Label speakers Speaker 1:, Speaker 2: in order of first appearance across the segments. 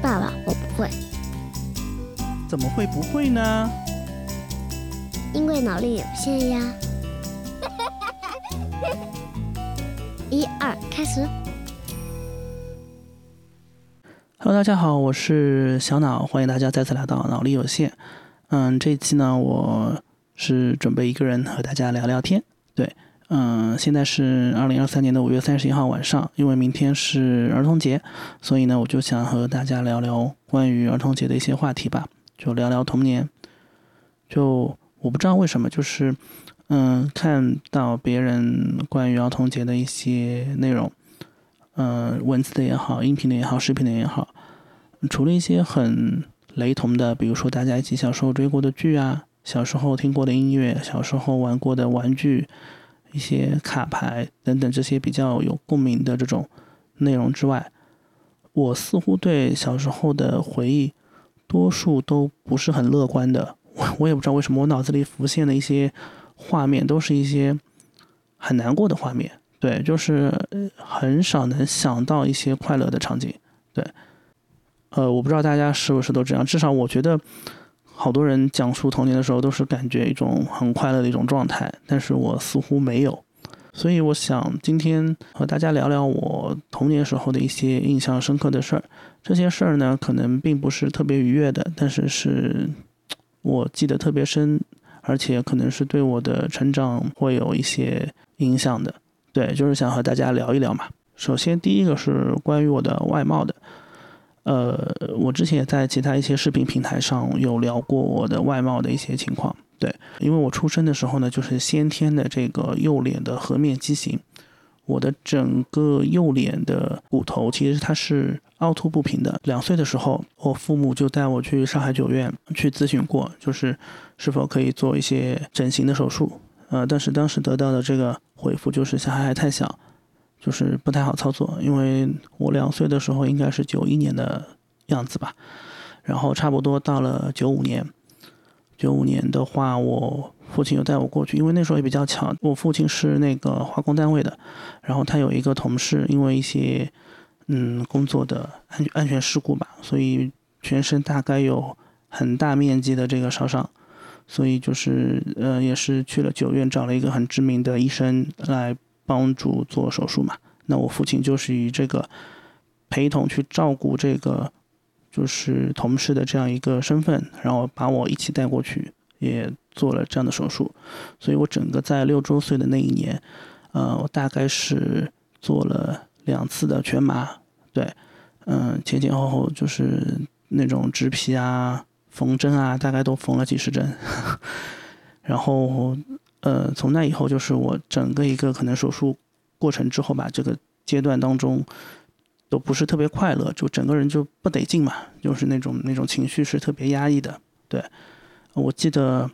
Speaker 1: 爸爸，我不会，
Speaker 2: 怎么会不会呢？
Speaker 1: 因为脑力有限呀。一二，开始。
Speaker 2: Hello，大家好，我是小脑，欢迎大家再次来到脑力有限。嗯，这一期呢，我是准备一个人和大家聊聊天。对，嗯，现在是二零二三年的五月三十一号晚上，因为明天是儿童节，所以呢，我就想和大家聊聊关于儿童节的一些话题吧，就聊聊童年。就我不知道为什么，就是嗯，看到别人关于儿童节的一些内容。嗯，文字的也好，音频的也好，视频的也好，除了一些很雷同的，比如说大家一起小时候追过的剧啊，小时候听过的音乐，小时候玩过的玩具，一些卡牌等等这些比较有共鸣的这种内容之外，我似乎对小时候的回忆，多数都不是很乐观的。我我也不知道为什么，我脑子里浮现的一些画面都是一些很难过的画面。对，就是很少能想到一些快乐的场景。对，呃，我不知道大家是不是都这样，至少我觉得好多人讲述童年的时候都是感觉一种很快乐的一种状态，但是我似乎没有。所以我想今天和大家聊聊我童年时候的一些印象深刻的事儿。这些事儿呢，可能并不是特别愉悦的，但是是我记得特别深，而且可能是对我的成长会有一些影响的。对，就是想和大家聊一聊嘛。首先，第一个是关于我的外貌的。呃，我之前也在其他一些视频平台上有聊过我的外貌的一些情况。对，因为我出生的时候呢，就是先天的这个右脸的颌面畸形，我的整个右脸的骨头其实它是凹凸不平的。两岁的时候，我父母就带我去上海九院去咨询过，就是是否可以做一些整形的手术。呃，但是当时得到的这个回复就是小孩还太小，就是不太好操作。因为我两岁的时候应该是九一年的样子吧，然后差不多到了九五年，九五年的话，我父亲有带我过去，因为那时候也比较巧，我父亲是那个化工单位的，然后他有一个同事因为一些嗯工作的安安全事故吧，所以全身大概有很大面积的这个烧伤。所以就是呃，也是去了九院找了一个很知名的医生来帮助做手术嘛。那我父亲就是以这个陪同去照顾这个就是同事的这样一个身份，然后把我一起带过去，也做了这样的手术。所以我整个在六周岁的那一年，呃，我大概是做了两次的全麻，对，嗯，前前后后就是那种植皮啊。缝针啊，大概都缝了几十针，然后呃，从那以后就是我整个一个可能手术过程之后吧，这个阶段当中都不是特别快乐，就整个人就不得劲嘛，就是那种那种情绪是特别压抑的。对，我记得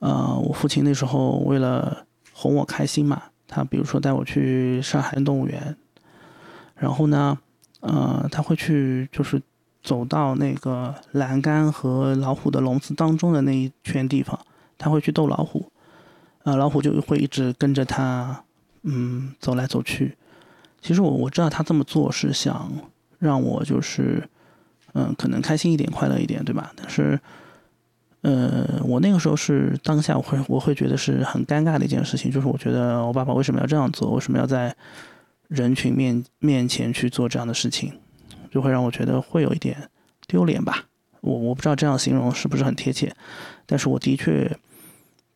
Speaker 2: 呃，我父亲那时候为了哄我开心嘛，他比如说带我去上海动物园，然后呢，呃，他会去就是。走到那个栏杆和老虎的笼子当中的那一圈地方，他会去逗老虎，呃，老虎就会一直跟着他，嗯，走来走去。其实我我知道他这么做是想让我就是，嗯，可能开心一点、快乐一点，对吧？但是，呃，我那个时候是当下我会我会觉得是很尴尬的一件事情，就是我觉得我爸爸为什么要这样做？为什么要在人群面面前去做这样的事情？就会让我觉得会有一点丢脸吧，我我不知道这样形容是不是很贴切，但是我的确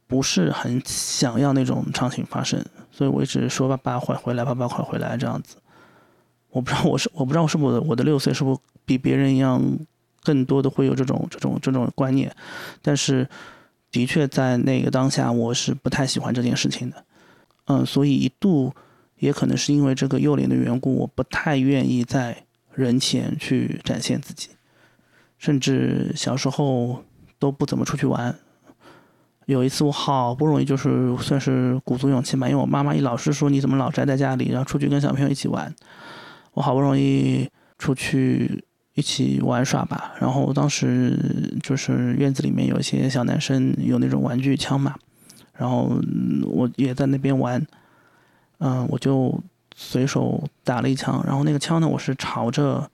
Speaker 2: 不是很想要那种场景发生，所以我一直说爸爸快回来，爸爸快回来这样子。我不知道我是我不知道是不是我的六岁是不是比别人一样更多的会有这种这种这种观念，但是的确在那个当下我是不太喜欢这件事情的，嗯，所以一度也可能是因为这个右脸的缘故，我不太愿意在。人前去展现自己，甚至小时候都不怎么出去玩。有一次我好不容易就是算是鼓足勇气吧，因为我妈妈一老是说你怎么老宅在家里，然后出去跟小朋友一起玩。我好不容易出去一起玩耍吧，然后当时就是院子里面有一些小男生有那种玩具枪嘛，然后我也在那边玩，嗯，我就。随手打了一枪，然后那个枪呢，我是朝着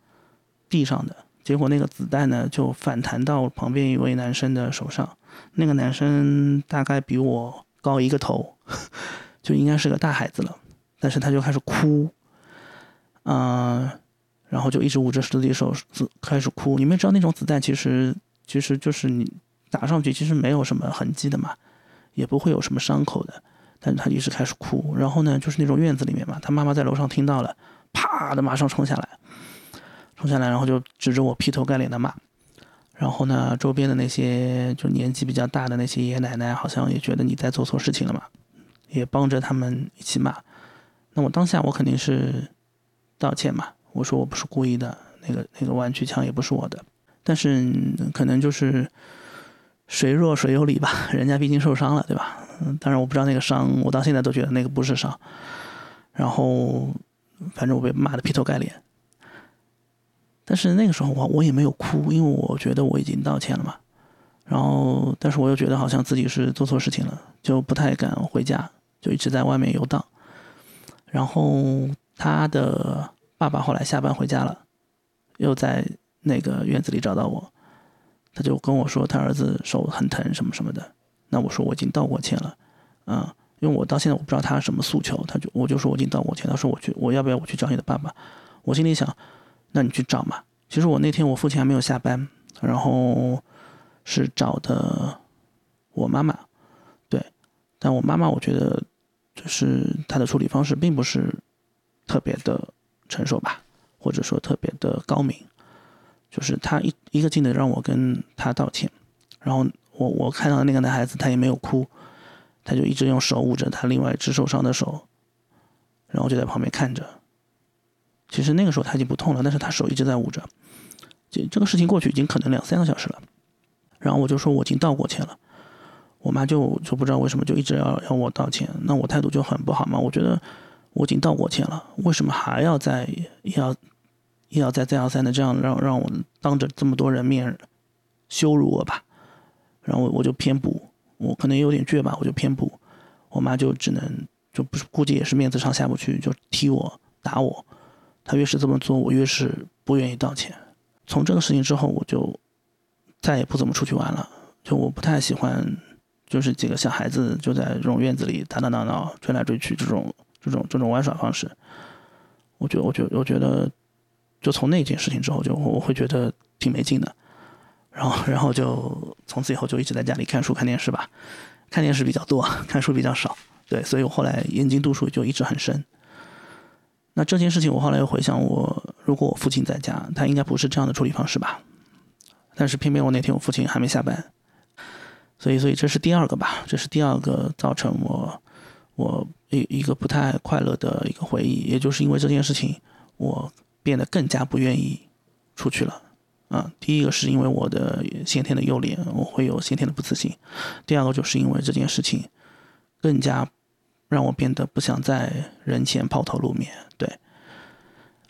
Speaker 2: 地上的，结果那个子弹呢就反弹到旁边一位男生的手上，那个男生大概比我高一个头，就应该是个大孩子了，但是他就开始哭，嗯，然后就一直捂着自己手开始哭。你们知道那种子弹其实其实就是你打上去其实没有什么痕迹的嘛，也不会有什么伤口的，但是他一直开始哭。然后呢，就是那种院子里面嘛，他妈妈在楼上听到了，啪的马上冲下来。冲下来，然后就指着我劈头盖脸的骂。然后呢，周边的那些就年纪比较大的那些爷爷奶奶，好像也觉得你在做错事情了嘛，也帮着他们一起骂。那我当下我肯定是道歉嘛，我说我不是故意的，那个那个玩具枪也不是我的。但是可能就是谁弱谁有理吧，人家毕竟受伤了，对吧？嗯，当然我不知道那个伤，我到现在都觉得那个不是伤。然后反正我被骂的劈头盖脸。但是那个时候我我也没有哭，因为我觉得我已经道歉了嘛。然后，但是我又觉得好像自己是做错事情了，就不太敢回家，就一直在外面游荡。然后他的爸爸后来下班回家了，又在那个院子里找到我，他就跟我说他儿子手很疼什么什么的。那我说我已经道过歉了，嗯，因为我到现在我不知道他什么诉求，他就我就说我已经道过歉。他说我去，我要不要我去找你的爸爸？我心里想。那你去找嘛。其实我那天我父亲还没有下班，然后是找的我妈妈，对。但我妈妈我觉得就是她的处理方式并不是特别的成熟吧，或者说特别的高明。就是她一一个劲的让我跟她道歉，然后我我看到那个男孩子他也没有哭，他就一直用手捂着他另外一只受伤的手，然后就在旁边看着。其实那个时候他已经不痛了，但是他手一直在捂着。这这个事情过去已经可能两三个小时了，然后我就说我已经道过歉了，我妈就就不知道为什么就一直要要我道歉，那我态度就很不好嘛。我觉得我已经道过歉了，为什么还要再要要再再要三的这样让让我当着这么多人面羞辱我吧？然后我我就偏不，我可能有点倔吧，我就偏不。我妈就只能就不是估计也是面子上下不去，就踢我打我。他越是这么做，我越是不愿意道歉。从这个事情之后，我就再也不怎么出去玩了。就我不太喜欢，就是几个小孩子就在这种院子里打打闹闹、追来追去这种、这种、这种玩耍方式。我觉得，我觉，我觉得，就从那件事情之后，就我会觉得挺没劲的。然后，然后就从此以后就一直在家里看书、看电视吧。看电视比较多，看书比较少。对，所以我后来眼睛度数就一直很深。那这件事情，我后来又回想，我如果我父亲在家，他应该不是这样的处理方式吧？但是偏偏我那天我父亲还没下班，所以，所以这是第二个吧？这是第二个造成我我一一个不太快乐的一个回忆，也就是因为这件事情，我变得更加不愿意出去了。啊，第一个是因为我的先天的幼脸，我会有先天的不自信；第二个就是因为这件事情更加。让我变得不想在人前抛头露面，对，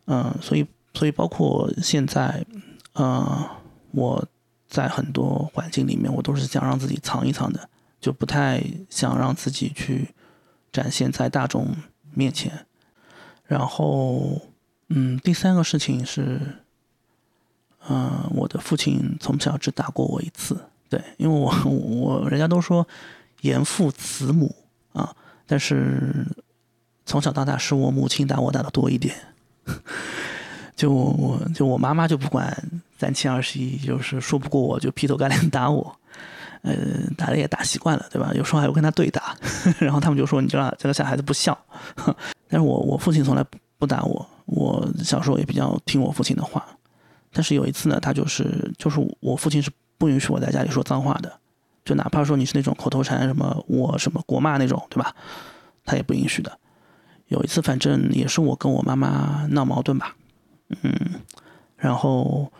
Speaker 2: 嗯，所以，所以包括现在，呃，我在很多环境里面，我都是想让自己藏一藏的，就不太想让自己去展现在大众面前。然后，嗯，第三个事情是，嗯，我的父亲从小只打过我一次，对，因为我我人家都说严父慈母啊。但是从小到大是我母亲打我打的多一点，就我就我妈妈就不管三七二十一，就是说不过我就劈头盖脸打我，呃，打的也打习惯了，对吧？有时候还会跟他对打，然后他们就说你这这个小孩子不孝。但是我我父亲从来不打我，我小时候也比较听我父亲的话。但是有一次呢，他就是就是我父亲是不允许我在家里说脏话的。就哪怕说你是那种口头禅，什么我什么国骂那种，对吧？他也不允许的。有一次，反正也是我跟我妈妈闹矛盾吧，嗯，然后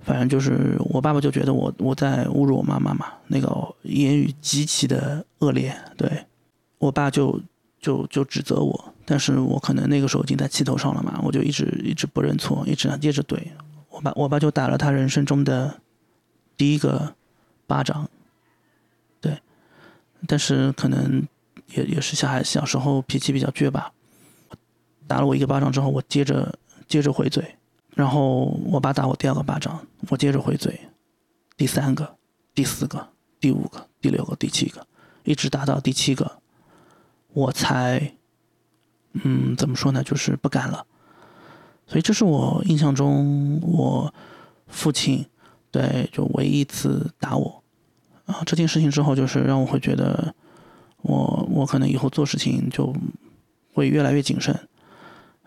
Speaker 2: 反正就是我爸爸就觉得我我在侮辱我妈妈嘛，那个言语极其的恶劣，对我爸就就就指责我，但是我可能那个时候已经在气头上了嘛，我就一直一直不认错，一直接着怼我爸，我爸就打了他人生中的第一个巴掌。但是可能也也是小孩小时候脾气比较倔吧，打了我一个巴掌之后，我接着接着回嘴，然后我爸打我第二个巴掌，我接着回嘴，第三个、第四个、第五个、第六个、第七个，一直打到第七个，我才，嗯，怎么说呢，就是不敢了。所以这是我印象中我父亲对就唯一一次打我啊。这件事情之后，就是让我会觉得我我可能以后做事情就会越来越谨慎，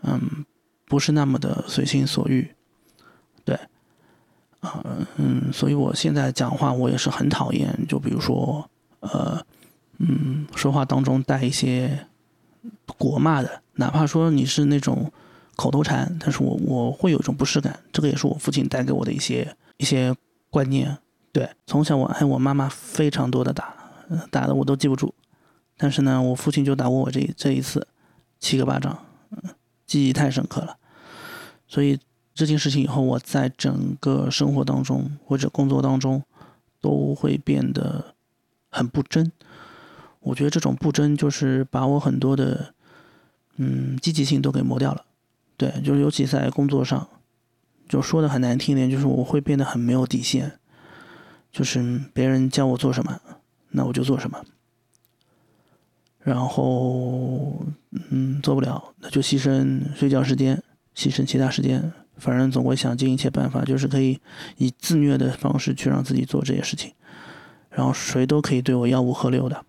Speaker 2: 嗯。不是那么的随心所欲，对，啊，嗯，所以我现在讲话我也是很讨厌，就比如说，呃，嗯，说话当中带一些国骂的，哪怕说你是那种口头禅，但是我我会有一种不适感，这个也是我父亲带给我的一些一些观念，对，从小我挨我妈妈非常多的打，打的我都记不住，但是呢，我父亲就打过我这这一次七个巴掌。记忆太深刻了，所以这件事情以后，我在整个生活当中或者工作当中都会变得很不真。我觉得这种不真就是把我很多的嗯积极性都给磨掉了。对，就是尤其在工作上，就说的很难听点，就是我会变得很没有底线，就是别人叫我做什么，那我就做什么。然后，嗯，做不了，那就牺牲睡觉时间，牺牲其他时间，反正总会想尽一切办法，就是可以以自虐的方式去让自己做这些事情。然后谁都可以对我吆五喝六的。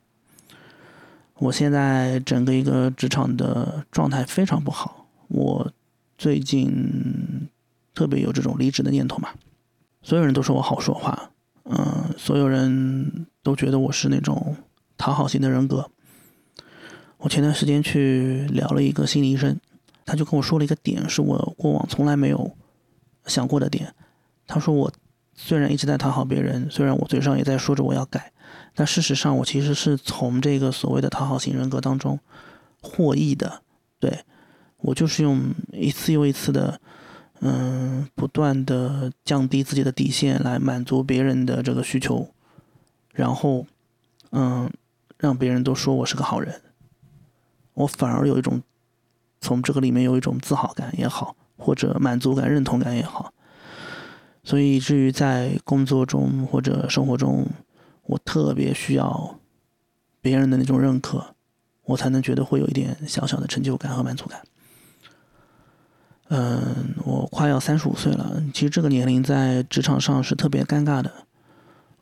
Speaker 2: 我现在整个一个职场的状态非常不好，我最近特别有这种离职的念头嘛。所有人都说我好说话，嗯，所有人都觉得我是那种讨好型的人格。我前段时间去聊了一个心理医生，他就跟我说了一个点，是我过往从来没有想过的点。他说我虽然一直在讨好别人，虽然我嘴上也在说着我要改，但事实上我其实是从这个所谓的讨好型人格当中获益的。对我就是用一次又一次的，嗯，不断的降低自己的底线来满足别人的这个需求，然后，嗯，让别人都说我是个好人。我反而有一种从这个里面有一种自豪感也好，或者满足感、认同感也好，所以以至于在工作中或者生活中，我特别需要别人的那种认可，我才能觉得会有一点小小的成就感和满足感。嗯，我快要三十五岁了，其实这个年龄在职场上是特别尴尬的。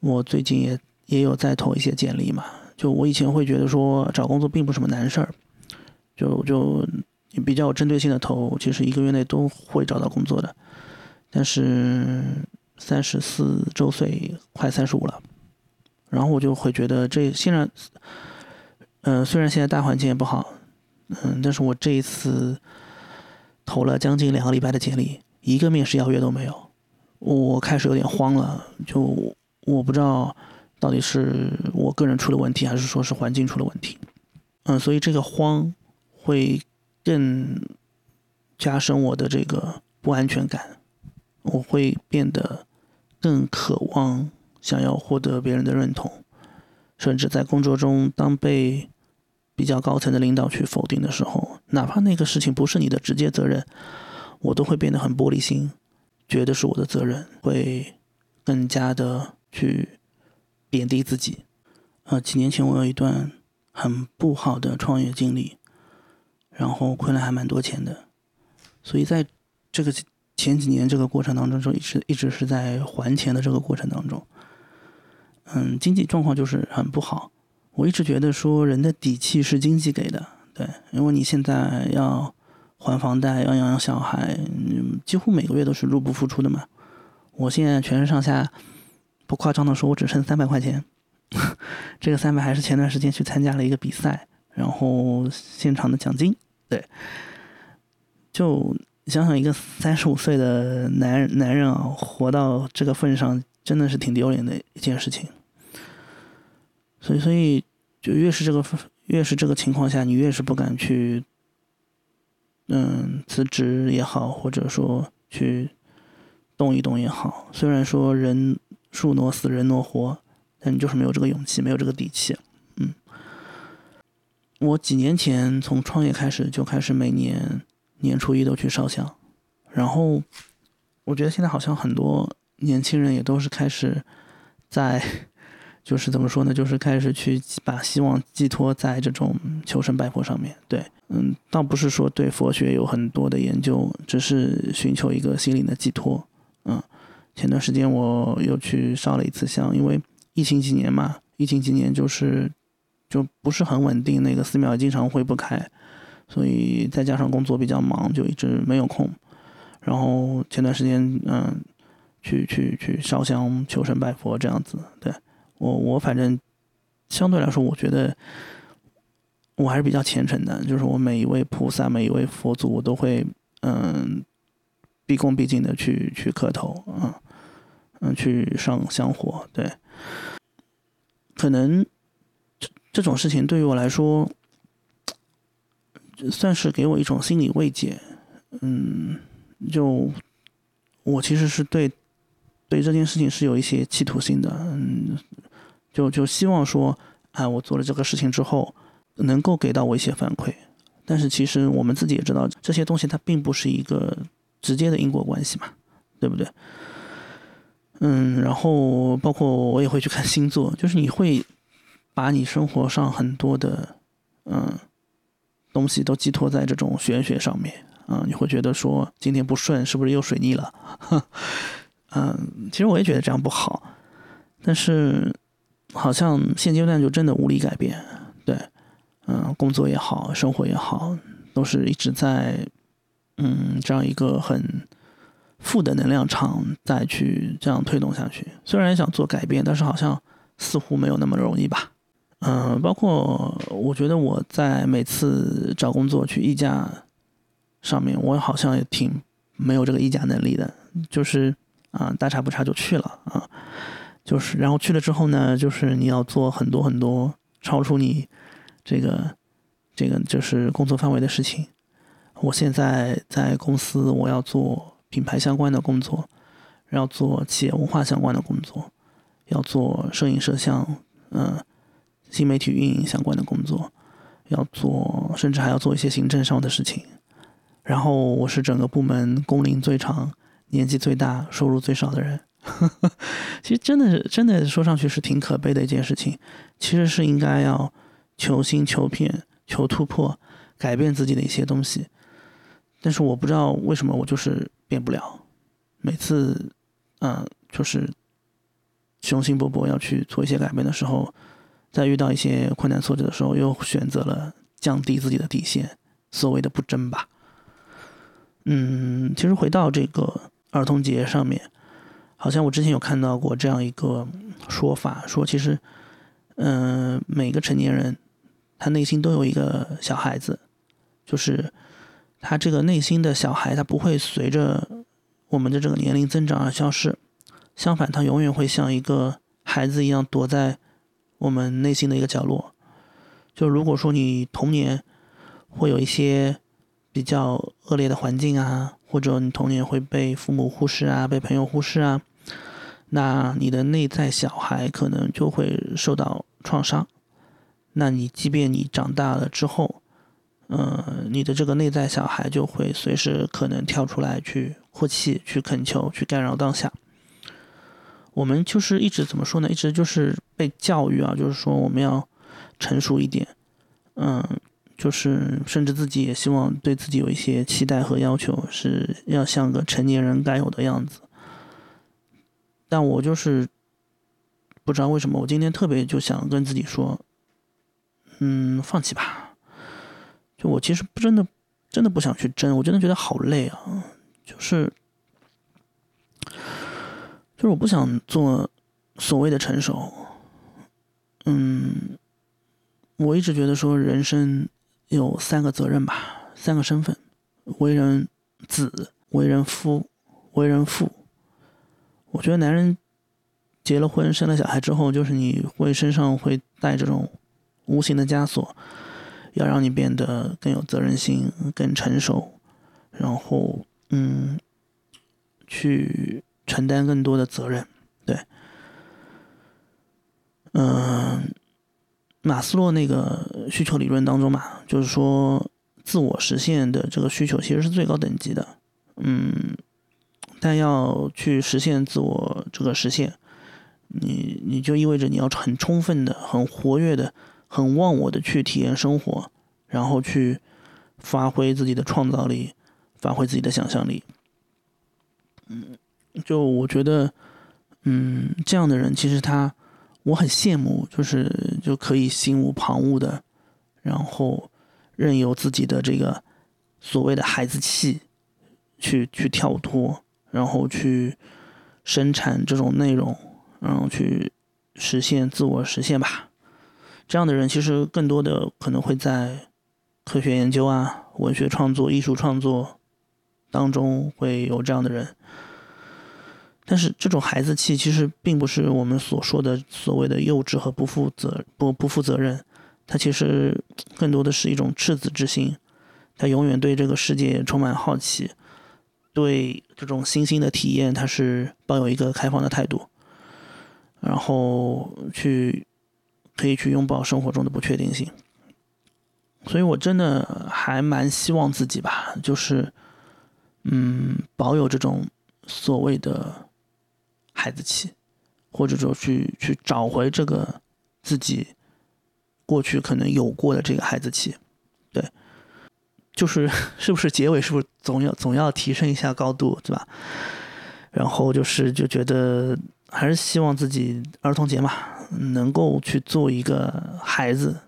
Speaker 2: 我最近也也有在投一些简历嘛，就我以前会觉得说找工作并不是什么难事儿。就就比较有针对性的投，其实一个月内都会找到工作的。但是三十四周岁，快三十五了，然后我就会觉得这现在，嗯，虽然现在大环境也不好，嗯，但是我这一次投了将近两个礼拜的简历，一个面试邀约都没有，我开始有点慌了。就我不知道到底是我个人出了问题，还是说是环境出了问题。嗯，所以这个慌。会更加深我的这个不安全感，我会变得更渴望想要获得别人的认同，甚至在工作中，当被比较高层的领导去否定的时候，哪怕那个事情不是你的直接责任，我都会变得很玻璃心，觉得是我的责任，会更加的去贬低自己。呃，几年前我有一段很不好的创业经历。然后亏了还蛮多钱的，所以在这个前几年这个过程当中，就一直一直是在还钱的这个过程当中，嗯，经济状况就是很不好。我一直觉得说人的底气是经济给的，对，因为你现在要还房贷，要养小孩，几乎每个月都是入不敷出的嘛。我现在全身上下不夸张的说，我只剩三百块钱，这个三百还是前段时间去参加了一个比赛。然后现场的奖金，对，就想想一个三十五岁的男男人啊，活到这个份上，真的是挺丢脸的一件事情。所以，所以就越是这个越是这个情况下，你越是不敢去，嗯，辞职也好，或者说去动一动也好。虽然说人树挪死，人挪活，但你就是没有这个勇气，没有这个底气。嗯我几年前从创业开始就开始每年年初一都去烧香，然后我觉得现在好像很多年轻人也都是开始在，就是怎么说呢，就是开始去把希望寄托在这种求神拜佛上面。对，嗯，倒不是说对佛学有很多的研究，只是寻求一个心灵的寄托。嗯，前段时间我又去烧了一次香，因为疫情几年嘛，疫情几年就是就不是很稳定，那个寺庙也经常会不开，所以再加上工作比较忙，就一直没有空。然后前段时间，嗯，去去去烧香求神拜佛这样子，对我我反正相对来说，我觉得我还是比较虔诚的，就是我每一位菩萨、每一位佛祖，我都会嗯毕恭毕敬的去去磕头，嗯嗯去上香火，对，可能这这种事情对于我来说，算是给我一种心理慰藉，嗯。就我其实是对对这件事情是有一些企图心的，嗯，就就希望说，哎，我做了这个事情之后，能够给到我一些反馈。但是其实我们自己也知道，这些东西它并不是一个直接的因果关系嘛，对不对？嗯，然后包括我也会去看星座，就是你会把你生活上很多的嗯东西都寄托在这种玄学上面。嗯，你会觉得说今天不顺，是不是又水逆了？嗯，其实我也觉得这样不好，但是好像现阶段就真的无力改变。对，嗯，工作也好，生活也好，都是一直在嗯这样一个很负的能量场再去这样推动下去。虽然想做改变，但是好像似乎没有那么容易吧。嗯，包括我觉得我在每次找工作去议价。上面我好像也挺没有这个议价能力的，就是啊大差不差就去了啊，就是然后去了之后呢，就是你要做很多很多超出你这个这个就是工作范围的事情。我现在在公司，我要做品牌相关的工作，要做企业文化相关的工作，要做摄影摄像，嗯，新媒体运营相关的工作，要做甚至还要做一些行政上的事情。然后我是整个部门工龄最长、年纪最大、收入最少的人。其实真的是真的说上去是挺可悲的一件事情。其实是应该要求新、求变、求突破，改变自己的一些东西。但是我不知道为什么我就是变不了。每次，嗯，就是雄心勃勃要去做一些改变的时候，在遇到一些困难挫折的时候，又选择了降低自己的底线，所谓的不争吧。嗯，其实回到这个儿童节上面，好像我之前有看到过这样一个说法，说其实，嗯，每个成年人他内心都有一个小孩子，就是他这个内心的小孩，他不会随着我们的这个年龄增长而消失，相反，他永远会像一个孩子一样躲在我们内心的一个角落。就如果说你童年会有一些。比较恶劣的环境啊，或者你童年会被父母忽视啊，被朋友忽视啊，那你的内在小孩可能就会受到创伤。那你即便你长大了之后，嗯，你的这个内在小孩就会随时可能跳出来去哭泣、去恳求、去干扰当下。我们就是一直怎么说呢？一直就是被教育啊，就是说我们要成熟一点，嗯。就是，甚至自己也希望对自己有一些期待和要求，是要像个成年人该有的样子。但我就是不知道为什么，我今天特别就想跟自己说，嗯，放弃吧。就我其实不真的，真的不想去争，我真的觉得好累啊。就是，就是我不想做所谓的成熟。嗯，我一直觉得说人生。有三个责任吧，三个身份：为人子、为人夫、为人父。我觉得男人结了婚、生了小孩之后，就是你会身上会带这种无形的枷锁，要让你变得更有责任心、更成熟，然后嗯，去承担更多的责任。对，嗯。马斯洛那个需求理论当中嘛，就是说自我实现的这个需求其实是最高等级的。嗯，但要去实现自我这个实现，你你就意味着你要很充分的、很活跃的、很忘我的去体验生活，然后去发挥自己的创造力，发挥自己的想象力。嗯，就我觉得，嗯，这样的人其实他，我很羡慕，就是就可以心无旁骛的，然后任由自己的这个所谓的孩子气去去跳脱。然后去生产这种内容，然后去实现自我实现吧。这样的人其实更多的可能会在科学研究啊、文学创作、艺术创作当中会有这样的人。但是这种孩子气其实并不是我们所说的所谓的幼稚和不负责不不负责任，他其实更多的是一种赤子之心，他永远对这个世界充满好奇。对这种新兴的体验，他是抱有一个开放的态度，然后去可以去拥抱生活中的不确定性。所以我真的还蛮希望自己吧，就是嗯，保有这种所谓的孩子气，或者说去去找回这个自己过去可能有过的这个孩子气，对。就是 是不是结尾是不是总要总要提升一下高度，对吧？然后就是就觉得还是希望自己儿童节嘛，能够去做一个孩子，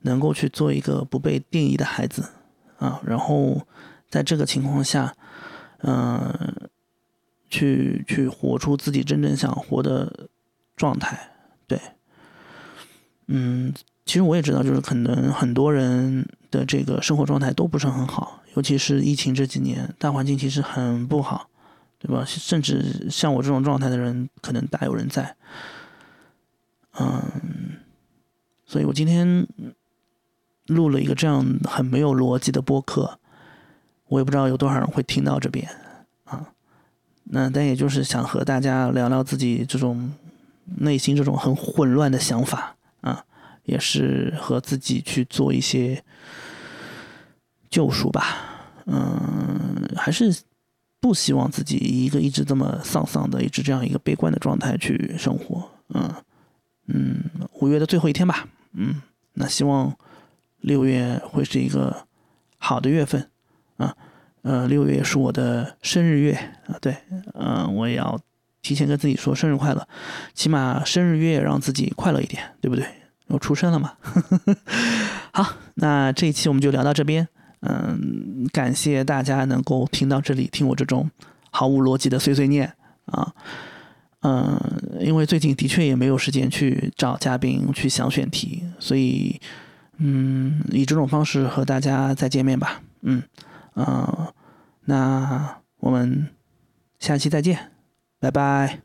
Speaker 2: 能够去做一个不被定义的孩子啊。然后在这个情况下，嗯，去去活出自己真正想活的状态，对，嗯。其实我也知道，就是可能很多人的这个生活状态都不是很好，尤其是疫情这几年，大环境其实很不好，对吧？甚至像我这种状态的人，可能大有人在。嗯，所以我今天录了一个这样很没有逻辑的播客，我也不知道有多少人会听到这边啊。那但也就是想和大家聊聊自己这种内心这种很混乱的想法啊。也是和自己去做一些救赎吧，嗯，还是不希望自己一个一直这么丧丧的、一直这样一个悲观的状态去生活，嗯嗯，五月的最后一天吧，嗯，那希望六月会是一个好的月份，啊，呃，六月是我的生日月啊，对，嗯，我也要提前跟自己说生日快乐，起码生日月让自己快乐一点，对不对？我出生了嘛？好，那这一期我们就聊到这边。嗯，感谢大家能够听到这里，听我这种毫无逻辑的碎碎念啊。嗯，因为最近的确也没有时间去找嘉宾去想选题，所以嗯，以这种方式和大家再见面吧。嗯嗯，那我们下期再见，拜拜。